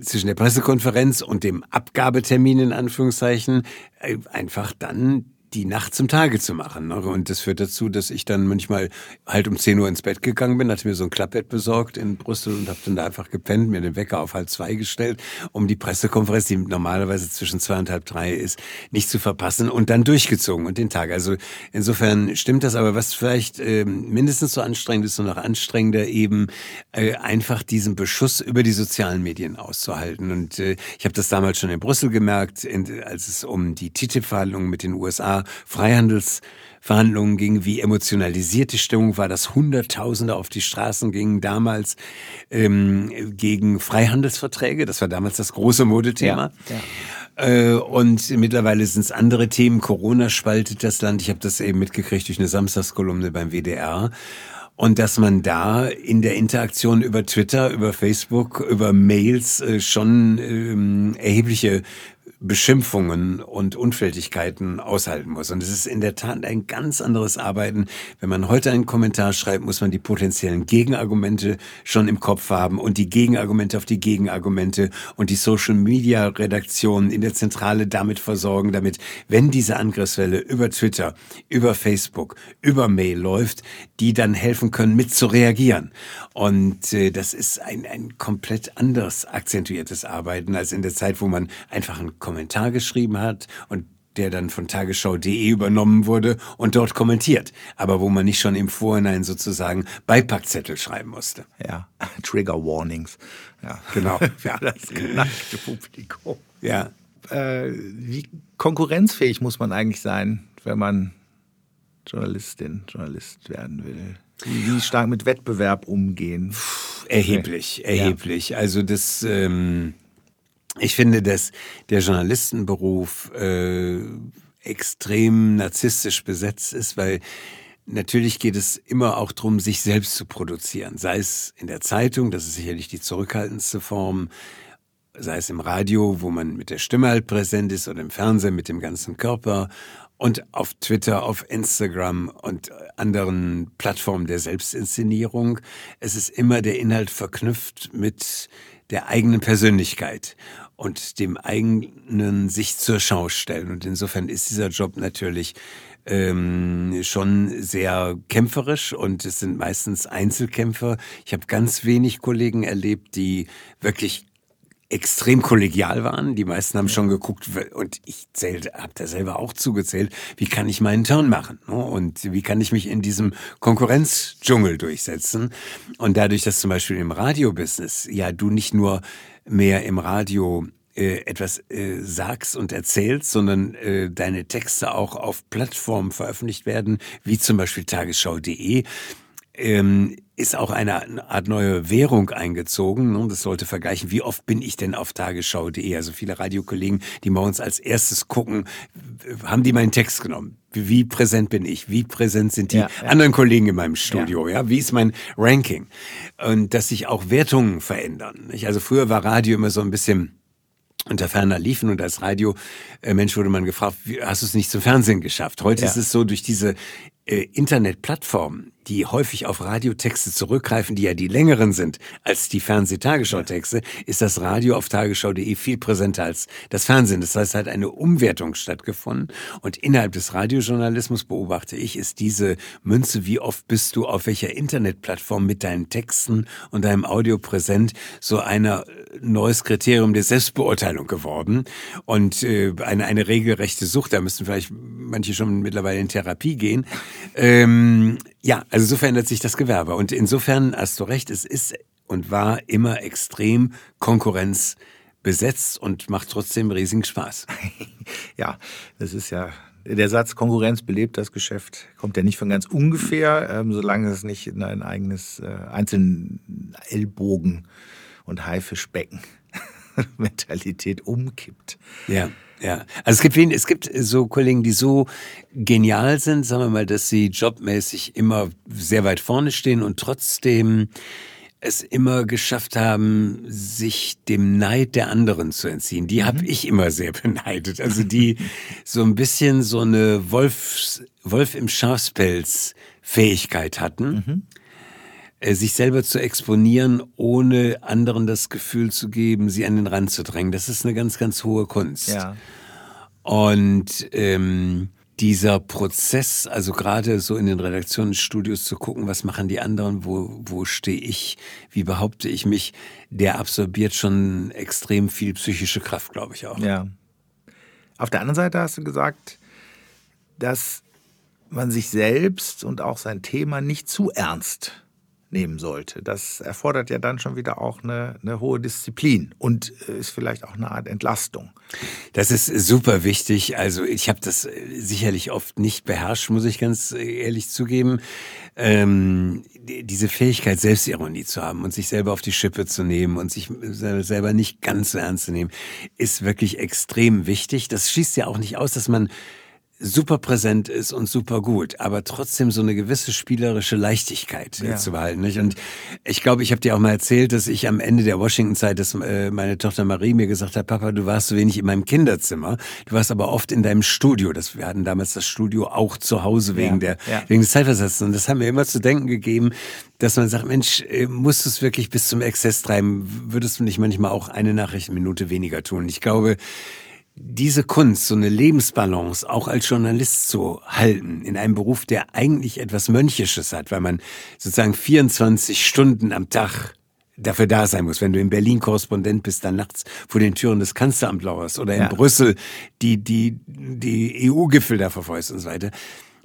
zwischen der Pressekonferenz und dem Abgabetermin in Anführungszeichen, äh, einfach dann die Nacht zum Tage zu machen. Ne? Und das führt dazu, dass ich dann manchmal halt um 10 Uhr ins Bett gegangen bin, hatte mir so ein Klappbett besorgt in Brüssel und habe dann da einfach gepennt, mir den Wecker auf halb zwei gestellt, um die Pressekonferenz, die normalerweise zwischen zwei und halb drei ist, nicht zu verpassen und dann durchgezogen und den Tag. Also insofern stimmt das, aber was vielleicht äh, mindestens so anstrengend ist und noch anstrengender eben äh, einfach diesen Beschuss über die sozialen Medien auszuhalten. Und äh, ich habe das damals schon in Brüssel gemerkt, in, als es um die TTIP-Verhandlungen mit den USA Freihandelsverhandlungen ging, wie emotionalisiert die Stimmung war, dass Hunderttausende auf die Straßen gingen damals ähm, gegen Freihandelsverträge. Das war damals das große Modethema. Ja, ja. Äh, und mittlerweile sind es andere Themen. Corona spaltet das Land. Ich habe das eben mitgekriegt durch eine Samstagskolumne beim WDR. Und dass man da in der Interaktion über Twitter, über Facebook, über Mails äh, schon ähm, erhebliche Beschimpfungen und Unfälligkeiten aushalten muss. Und es ist in der Tat ein ganz anderes Arbeiten. Wenn man heute einen Kommentar schreibt, muss man die potenziellen Gegenargumente schon im Kopf haben und die Gegenargumente auf die Gegenargumente und die Social Media Redaktion in der Zentrale damit versorgen, damit, wenn diese Angriffswelle über Twitter, über Facebook, über Mail läuft, die dann helfen können, mit zu reagieren. Und äh, das ist ein, ein komplett anders akzentuiertes Arbeiten als in der Zeit, wo man einfach einen Kommentar geschrieben hat und der dann von tagesschau.de übernommen wurde und dort kommentiert, aber wo man nicht schon im Vorhinein sozusagen Beipackzettel schreiben musste. Ja, Trigger Warnings. Ja, genau. Für das geneigte Publikum. Ja. Äh, wie konkurrenzfähig muss man eigentlich sein, wenn man Journalistin, Journalist werden will? Wie stark mit Wettbewerb umgehen? Erheblich, erheblich. Ja. Also das, ähm, ich finde, dass der Journalistenberuf äh, extrem narzisstisch besetzt ist, weil natürlich geht es immer auch darum, sich selbst zu produzieren. Sei es in der Zeitung, das ist sicherlich die zurückhaltendste Form, sei es im Radio, wo man mit der Stimme halt präsent ist, oder im Fernsehen mit dem ganzen Körper und auf Twitter, auf Instagram und anderen Plattformen der Selbstinszenierung. Es ist immer der Inhalt verknüpft mit der eigenen Persönlichkeit und dem eigenen sich zur Schau stellen. Und insofern ist dieser Job natürlich ähm, schon sehr kämpferisch und es sind meistens Einzelkämpfer. Ich habe ganz wenig Kollegen erlebt, die wirklich extrem kollegial waren. Die meisten haben schon geguckt und ich zählte, habe da selber auch zugezählt, wie kann ich meinen Turn machen ne? und wie kann ich mich in diesem Konkurrenzdschungel durchsetzen. Und dadurch, dass zum Beispiel im Radiobusiness ja du nicht nur mehr im Radio äh, etwas äh, sagst und erzählst, sondern äh, deine Texte auch auf Plattformen veröffentlicht werden, wie zum Beispiel tagesschau.de, ähm, ist auch eine Art neue Währung eingezogen. Und das sollte vergleichen, wie oft bin ich denn auf tagesschau.de? Also viele Radiokollegen, die morgens als erstes gucken, haben die meinen Text genommen? Wie präsent bin ich? Wie präsent sind die ja, ja. anderen Kollegen in meinem Studio? Ja. ja. wie ist mein Ranking? Und dass sich auch Wertungen verändern. Also früher war Radio immer so ein bisschen unter ferner liefen und als Radiomensch wurde man gefragt, hast du es nicht zum Fernsehen geschafft? Heute ist es so, durch diese äh, Internetplattformen, die häufig auf Radiotexte zurückgreifen, die ja die längeren sind als die Fernsehtagesschau-Texte, ist das Radio auf tagesschau.de viel präsenter als das Fernsehen. Das heißt, hat eine Umwertung stattgefunden. Und innerhalb des Radiojournalismus beobachte ich, ist diese Münze, wie oft bist du auf welcher Internetplattform mit deinen Texten und deinem Audio präsent, so einer neues Kriterium der Selbstbeurteilung geworden und äh, eine, eine regelrechte Sucht. Da müssen vielleicht manche schon mittlerweile in Therapie gehen. Ähm, ja, also so verändert sich das Gewerbe. Und insofern hast du recht, es ist und war immer extrem Konkurrenz besetzt und macht trotzdem riesigen Spaß. ja, das ist ja der Satz Konkurrenz belebt das Geschäft kommt ja nicht von ganz ungefähr, ähm, solange es nicht in ein eigenes äh, einzelnen Ellbogen und Haifischbecken Mentalität umkippt. Ja. Ja, also es gibt wen, es gibt so Kollegen, die so genial sind, sagen wir mal, dass sie jobmäßig immer sehr weit vorne stehen und trotzdem es immer geschafft haben, sich dem Neid der anderen zu entziehen. Die mhm. habe ich immer sehr beneidet. Also die so ein bisschen so eine Wolfs, Wolf im Schafspelz Fähigkeit hatten, mhm. Äh, sich selber zu exponieren, ohne anderen das Gefühl zu geben, sie an den Rand zu drängen. Das ist eine ganz, ganz hohe Kunst. Ja. Und ähm, dieser Prozess, also gerade so in den Redaktionsstudios zu gucken, was machen die anderen, wo, wo stehe ich, wie behaupte ich mich, der absorbiert schon extrem viel psychische Kraft, glaube ich auch. Ja. Auf der anderen Seite hast du gesagt, dass man sich selbst und auch sein Thema nicht zu ernst nehmen sollte. Das erfordert ja dann schon wieder auch eine, eine hohe Disziplin und äh, ist vielleicht auch eine Art Entlastung. Das ist super wichtig. Also ich habe das äh, sicherlich oft nicht beherrscht, muss ich ganz äh, ehrlich zugeben. Ähm, diese Fähigkeit, Selbstironie zu haben und sich selber auf die Schippe zu nehmen und sich selber nicht ganz so ernst zu nehmen, ist wirklich extrem wichtig. Das schließt ja auch nicht aus, dass man super präsent ist und super gut, aber trotzdem so eine gewisse spielerische Leichtigkeit ja. zu behalten. Nicht? Und ich glaube, ich habe dir auch mal erzählt, dass ich am Ende der Washington-Zeit, dass äh, meine Tochter Marie mir gesagt hat, Papa, du warst so wenig in meinem Kinderzimmer, du warst aber oft in deinem Studio. Das, wir hatten damals das Studio auch zu Hause wegen, ja. der, ja. wegen des Zeitversetzens. Und das haben mir immer zu denken gegeben, dass man sagt, Mensch, äh, musst du es wirklich bis zum Exzess treiben? Würdest du nicht manchmal auch eine Nachrichtenminute weniger tun? Ich glaube, diese Kunst, so eine Lebensbalance auch als Journalist zu halten, in einem Beruf, der eigentlich etwas Mönchisches hat, weil man sozusagen 24 Stunden am Tag dafür da sein muss. Wenn du in Berlin Korrespondent bist, dann nachts vor den Türen des Kanzleramts lauerst oder in ja. Brüssel die, die, die EU-Gipfel da verfolgst und so weiter.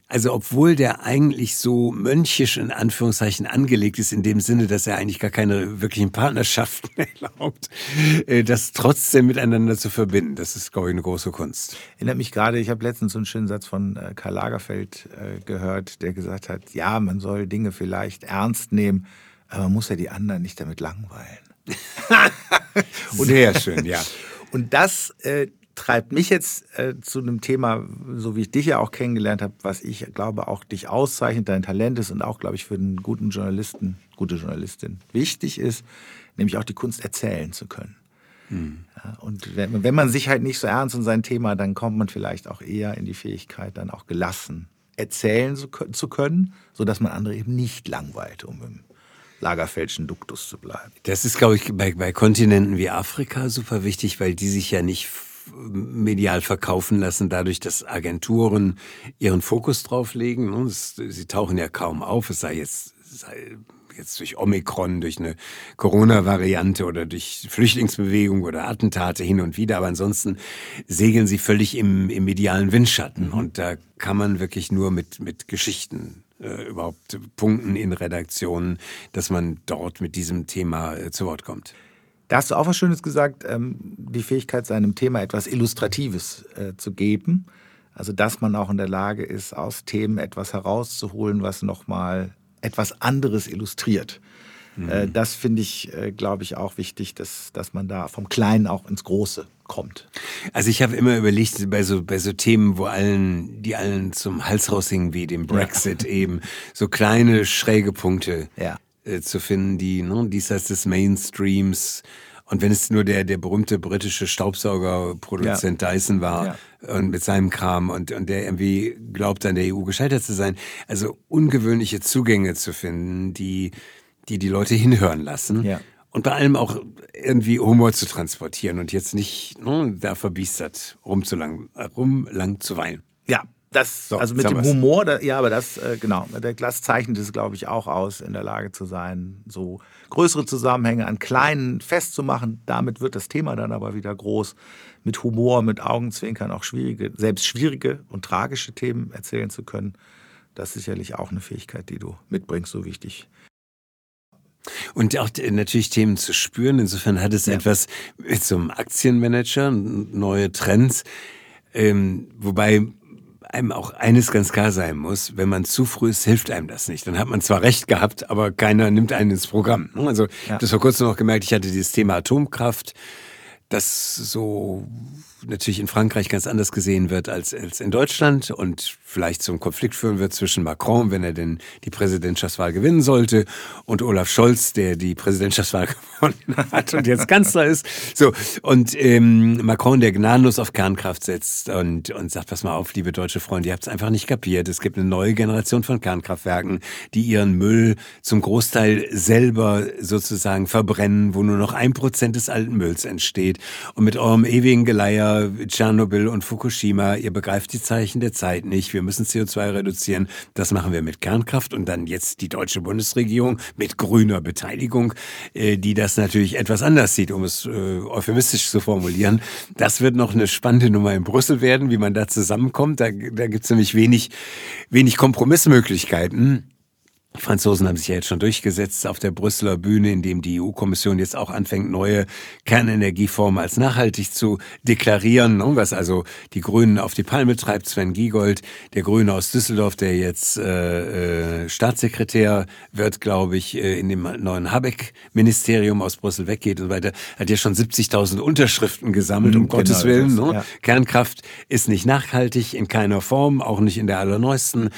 Also obwohl der eigentlich so mönchisch in Anführungszeichen angelegt ist, in dem Sinne, dass er eigentlich gar keine wirklichen Partnerschaften erlaubt, äh, das trotzdem miteinander zu verbinden, das ist, glaube ich, eine große Kunst. Erinnert mich gerade, ich habe letztens so einen schönen Satz von äh, Karl Lagerfeld äh, gehört, der gesagt hat, ja, man soll Dinge vielleicht ernst nehmen, aber man muss ja die anderen nicht damit langweilen. Sehr schön, ja. Und das, äh, treibt mich jetzt äh, zu einem Thema, so wie ich dich ja auch kennengelernt habe, was ich glaube auch dich auszeichnet, dein Talent ist und auch, glaube ich, für einen guten Journalisten, gute Journalistin wichtig ist, nämlich auch die Kunst erzählen zu können. Hm. Ja, und wenn, wenn man sich halt nicht so ernst um sein Thema, dann kommt man vielleicht auch eher in die Fähigkeit, dann auch gelassen erzählen zu, zu können, sodass man andere eben nicht langweilt, um im Lagerfeldschen Duktus zu bleiben. Das ist, glaube ich, bei, bei Kontinenten wie Afrika super wichtig, weil die sich ja nicht medial verkaufen lassen, dadurch, dass Agenturen ihren Fokus drauf legen. Sie tauchen ja kaum auf, es sei jetzt, sei jetzt durch Omikron, durch eine Corona-Variante oder durch Flüchtlingsbewegung oder Attentate hin und wieder, aber ansonsten segeln sie völlig im, im medialen Windschatten. Mhm. Und da kann man wirklich nur mit, mit Geschichten äh, überhaupt punkten in Redaktionen, dass man dort mit diesem Thema äh, zu Wort kommt. Da hast du auch was Schönes gesagt, ähm, die Fähigkeit, seinem Thema etwas Illustratives äh, zu geben. Also, dass man auch in der Lage ist, aus Themen etwas herauszuholen, was nochmal etwas anderes illustriert. Mhm. Äh, das finde ich, äh, glaube ich, auch wichtig, dass, dass man da vom Kleinen auch ins Große kommt. Also ich habe immer überlegt, bei so, bei so Themen, wo allen, die allen zum Hals raushingen, wie dem Brexit ja. eben, so kleine schräge Punkte. Ja äh, zu finden, die ne, diesseits des Mainstreams und wenn es nur der, der berühmte britische Staubsaugerproduzent ja. Dyson war ja. und mit seinem Kram und, und der irgendwie glaubt, an der EU gescheitert zu sein. Also ungewöhnliche Zugänge zu finden, die die, die Leute hinhören lassen. Ja. Und bei allem auch irgendwie Humor zu transportieren und jetzt nicht ne, da verbiestert rumzulang, rumlang zu weinen. Ja, das, so, also mit dem Humor, da, ja, aber das, äh, genau, der Glas zeichnet es, glaube ich, auch aus, in der Lage zu sein, so größere Zusammenhänge an kleinen festzumachen. Damit wird das Thema dann aber wieder groß. Mit Humor, mit Augenzwinkern auch schwierige, selbst schwierige und tragische Themen erzählen zu können. Das ist sicherlich auch eine Fähigkeit, die du mitbringst, so wichtig. Und auch natürlich Themen zu spüren. Insofern hat es ja. etwas mit so einem Aktienmanager, neue Trends. Ähm, wobei einem auch eines ganz klar sein muss, wenn man zu früh ist, hilft einem das nicht. Dann hat man zwar recht gehabt, aber keiner nimmt einen ins Programm. Also ja. das vor kurzem noch gemerkt, ich hatte dieses Thema Atomkraft, das so natürlich in Frankreich ganz anders gesehen wird als, als in Deutschland und vielleicht zum Konflikt führen wird zwischen Macron, wenn er denn die Präsidentschaftswahl gewinnen sollte, und Olaf Scholz, der die Präsidentschaftswahl gewonnen hat und jetzt Kanzler ist. So und ähm, Macron, der gnadenlos auf Kernkraft setzt und und sagt, pass mal auf, liebe deutsche Freunde, ihr habt es einfach nicht kapiert. Es gibt eine neue Generation von Kernkraftwerken, die ihren Müll zum Großteil selber sozusagen verbrennen, wo nur noch ein Prozent des alten Mülls entsteht. Und mit eurem ewigen Geleier Tschernobyl und Fukushima, ihr begreift die Zeichen der Zeit nicht wir müssen CO2 reduzieren. Das machen wir mit Kernkraft und dann jetzt die deutsche Bundesregierung mit grüner Beteiligung, äh, die das natürlich etwas anders sieht, um es äh, euphemistisch zu formulieren. Das wird noch eine spannende Nummer in Brüssel werden, wie man da zusammenkommt. Da, da gibt es nämlich wenig, wenig Kompromissmöglichkeiten. Die Franzosen haben sich ja jetzt schon durchgesetzt auf der Brüsseler Bühne, indem die EU-Kommission jetzt auch anfängt, neue Kernenergieformen als nachhaltig zu deklarieren, was also die Grünen auf die Palme treibt. Sven Giegold, der Grüne aus Düsseldorf, der jetzt äh, äh, Staatssekretär wird, glaube ich, äh, in dem neuen Habeck-Ministerium aus Brüssel weggeht und so weiter, hat ja schon 70.000 Unterschriften gesammelt, um genau, Gottes Willen. Ne? ja. Kernkraft ist nicht nachhaltig in keiner Form, auch nicht in der allerneuesten.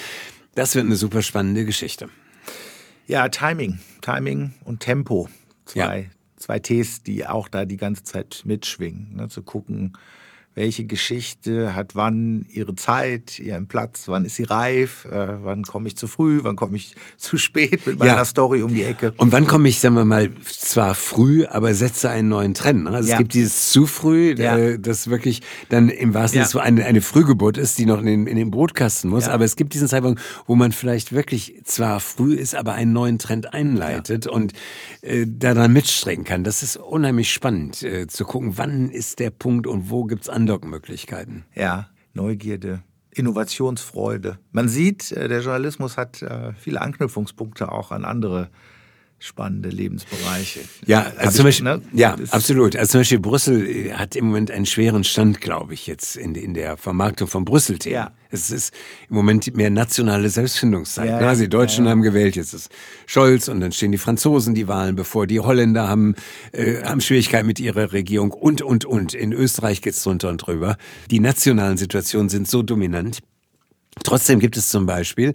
Das wird eine super spannende Geschichte. Ja, Timing. Timing und Tempo. Zwei, ja. zwei Ts, die auch da die ganze Zeit mitschwingen. Ne, zu gucken, welche Geschichte hat wann ihre Zeit, ihren Platz, wann ist sie reif, äh, wann komme ich zu früh, wann komme ich zu spät mit meiner ja. Story um die Ecke. Und wann komme ich, sagen wir mal, zwar früh, aber setze einen neuen Trend. Ne? Also ja. es gibt dieses zu früh, ja. äh, das wirklich dann im wahrsten Sinne eine, eine Frühgeburt ist, die noch in den, in den Brotkasten muss. Aber es gibt diesen Zeitpunkt, wo man vielleicht wirklich zwar früh ist, aber einen neuen Trend einleitet und äh, daran mitstrecken kann. Das ist unheimlich spannend äh, zu gucken, wann ist der Punkt und wo gibt es andere Andockmöglichkeiten. Ja, Neugierde, Innovationsfreude. Man sieht, äh, der Journalismus hat äh, viele Anknüpfungspunkte auch an andere spannende Lebensbereiche. Ja, also zum Beispiel, ne? ja, absolut. Also zum Beispiel Brüssel hat im Moment einen schweren Stand, glaube ich, jetzt in, in der Vermarktung von Brüssel-Themen. Ja. Es ist im Moment mehr nationale Selbstfindungszeit. Ja, also die Deutschen ja, haben gewählt, jetzt ist Scholz und dann stehen die Franzosen die Wahlen bevor. Die Holländer haben, äh, haben Schwierigkeiten mit ihrer Regierung und, und, und. In Österreich geht's drunter und drüber. Die nationalen Situationen sind so dominant. Trotzdem gibt es zum Beispiel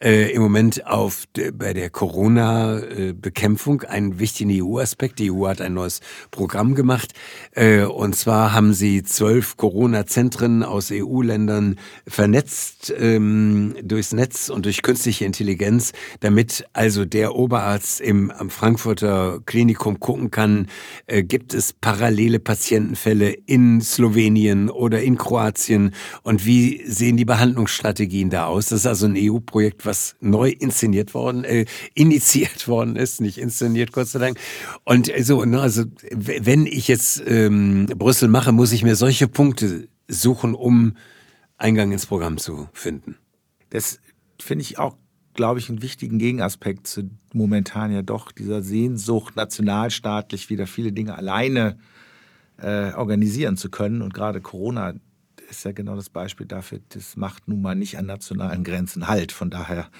äh, im Moment auf bei der Corona-Bekämpfung einen wichtigen EU-Aspekt. Die EU hat ein neues Programm gemacht äh, und zwar haben sie zwölf Corona-Zentren aus EU-Ländern vernetzt ähm, durchs Netz und durch künstliche Intelligenz, damit also der Oberarzt im am Frankfurter Klinikum gucken kann, äh, gibt es parallele Patientenfälle in Slowenien oder in Kroatien und wie sehen die Behandlungsstrategien Strategien da aus. Das ist also ein EU-Projekt, was neu inszeniert worden, äh, initiiert worden ist, nicht inszeniert, Gott sei Dank. Und äh, so, ne, also wenn ich jetzt ähm, Brüssel mache, muss ich mir solche Punkte suchen, um Eingang ins Programm zu finden. Das finde ich auch glaube ich, einen wichtigen Gegenaspekt zu momentan ja doch dieser Sehnsucht, nationalstaatlich wieder viele Dinge alleine äh, organisieren zu können. Und gerade Corona ist ja genau das Beispiel dafür, das macht nun mal nicht an nationalen Grenzen Halt. Von daher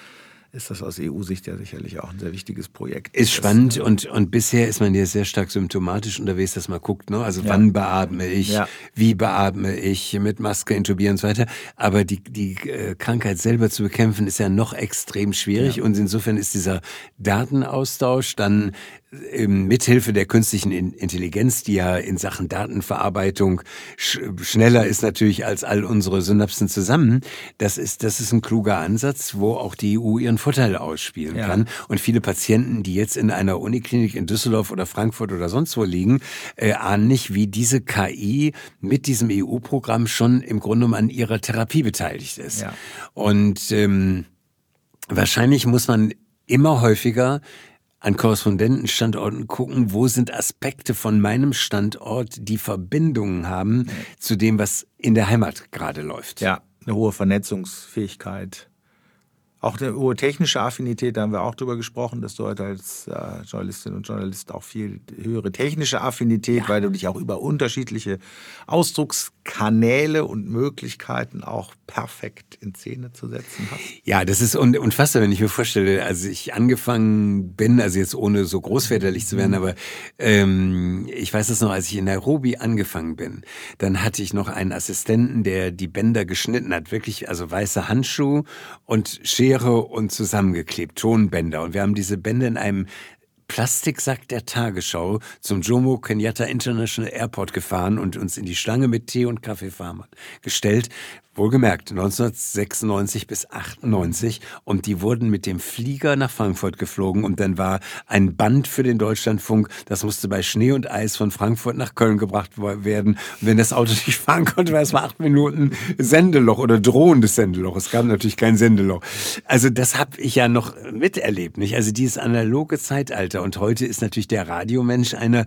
ist das aus EU-Sicht ja sicherlich auch ein sehr wichtiges Projekt. Ist spannend und, und bisher ist man ja sehr stark symptomatisch unterwegs, dass man guckt, ne? also ja. wann beatme ich, ja. wie beatme ich, mit Maske intubieren und so weiter. Aber die, die äh, Krankheit selber zu bekämpfen ist ja noch extrem schwierig ja. und insofern ist dieser Datenaustausch dann mithilfe der künstlichen Intelligenz, die ja in Sachen Datenverarbeitung sch schneller ist natürlich als all unsere Synapsen zusammen, das ist, das ist ein kluger Ansatz, wo auch die EU ihren Vorteil ausspielen ja. kann. Und viele Patienten, die jetzt in einer Uniklinik in Düsseldorf oder Frankfurt oder sonst wo liegen, äh, ahnen nicht, wie diese KI mit diesem EU-Programm schon im Grunde an ihrer Therapie beteiligt ist. Ja. Und ähm, wahrscheinlich muss man immer häufiger an Korrespondentenstandorten gucken, wo sind Aspekte von meinem Standort, die Verbindungen haben zu dem, was in der Heimat gerade läuft. Ja, eine hohe Vernetzungsfähigkeit. auch eine hohe technische Affinität, da haben wir auch drüber gesprochen, dass du heute als äh, Journalistin und Journalist auch viel höhere technische Affinität, ja. weil du dich auch über unterschiedliche Ausdruckskanäle und Möglichkeiten auch perfekt in Szene zu setzen hast. Ja, das ist unfassbar, wenn ich mir vorstelle, als ich angefangen bin, also jetzt ohne so großväterlich zu werden, mhm. aber ähm, ich weiß es noch, als ich in Nairobi angefangen bin, dann hatte ich noch einen Assistenten, der die Bänder geschnitten hat, wirklich, also weiße Handschuhe und Schere und zusammengeklebt, Tonbänder. Und wir haben diese Bänder in einem Plastiksack der Tagesschau zum Jomo Kenyatta International Airport gefahren und uns in die Schlange mit Tee und Kaffeefarmern gestellt, Wohlgemerkt, 1996 bis 98 und die wurden mit dem Flieger nach Frankfurt geflogen und dann war ein Band für den Deutschlandfunk, das musste bei Schnee und Eis von Frankfurt nach Köln gebracht werden. Und wenn das Auto nicht fahren konnte, war es mal acht Minuten Sendeloch oder drohendes Sendeloch. Es gab natürlich kein Sendeloch. Also das habe ich ja noch miterlebt, nicht? Also dieses analoge Zeitalter und heute ist natürlich der Radiomensch einer,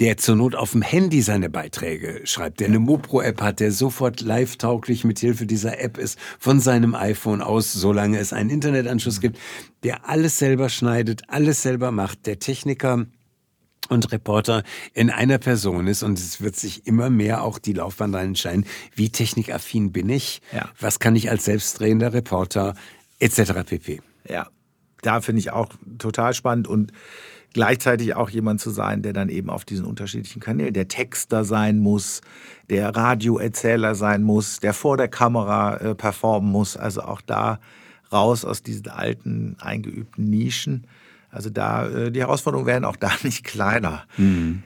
der zur Not auf dem Handy seine Beiträge schreibt, der eine Mopro-App hat, der sofort live-tauglich mit Hilfe dieser App ist, von seinem iPhone aus, solange es einen Internetanschluss gibt, der alles selber schneidet, alles selber macht, der Techniker und Reporter in einer Person ist und es wird sich immer mehr auch die Laufbahn rein entscheiden, wie technikaffin bin ich, ja. was kann ich als selbstdrehender Reporter etc. pp. Ja, da finde ich auch total spannend und gleichzeitig auch jemand zu sein, der dann eben auf diesen unterschiedlichen Kanälen, der Texter sein muss, der Radioerzähler sein muss, der vor der Kamera äh, performen muss. Also auch da raus aus diesen alten, eingeübten Nischen. Also da, äh, die Herausforderungen werden auch da nicht kleiner. Mhm.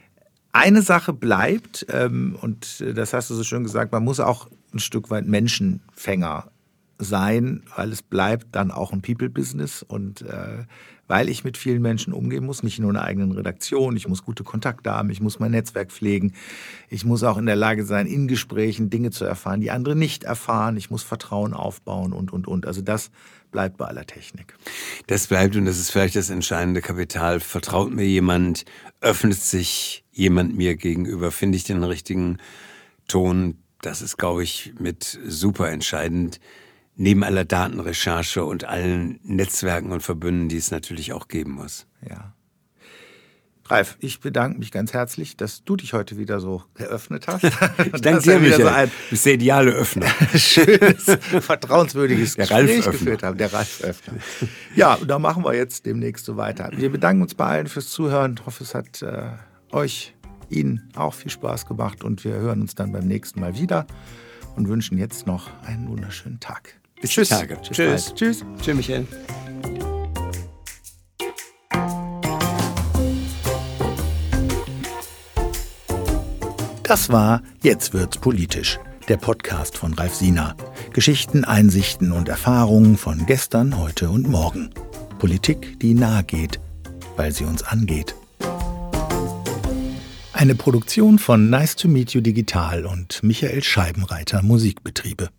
Eine Sache bleibt, ähm, und äh, das hast du so schön gesagt, man muss auch ein Stück weit Menschenfänger sein, weil es bleibt dann auch ein People-Business und äh, weil ich mit vielen Menschen umgehen muss, nicht nur in der eigenen Redaktion, ich muss gute Kontakte haben, ich muss mein Netzwerk pflegen, ich muss auch in der Lage sein, in Gesprächen Dinge zu erfahren, die andere nicht erfahren, ich muss Vertrauen aufbauen und, und, und. Also das bleibt bei aller Technik. Das bleibt und das ist vielleicht das entscheidende Kapital. Vertraut mir jemand, öffnet sich jemand mir gegenüber, finde ich den richtigen Ton. Das ist, glaube ich, mit super entscheidend neben aller Datenrecherche und allen Netzwerken und Verbünden, die es natürlich auch geben muss. Ja. Ralf, ich bedanke mich ganz herzlich, dass du dich heute wieder so eröffnet hast. ich danke dir, Michael. So ein bist der ideale Öffner. schönes, vertrauenswürdiges der Gespräch geführt haben. Der Ralf Öffner. Ja, und da machen wir jetzt demnächst so weiter. Wir bedanken uns bei allen fürs Zuhören. Ich hoffe, es hat äh, euch, Ihnen auch viel Spaß gemacht und wir hören uns dann beim nächsten Mal wieder und wünschen jetzt noch einen wunderschönen Tag. Bis Tschüss. Tage. Tschüss. Tschüss. Tschüss. Tschüss, Michael. Das war Jetzt wird's politisch, der Podcast von Ralf Siener. Geschichten, Einsichten und Erfahrungen von gestern, heute und morgen. Politik, die nahe geht, weil sie uns angeht. Eine Produktion von Nice to Meet You Digital und Michael Scheibenreiter Musikbetriebe.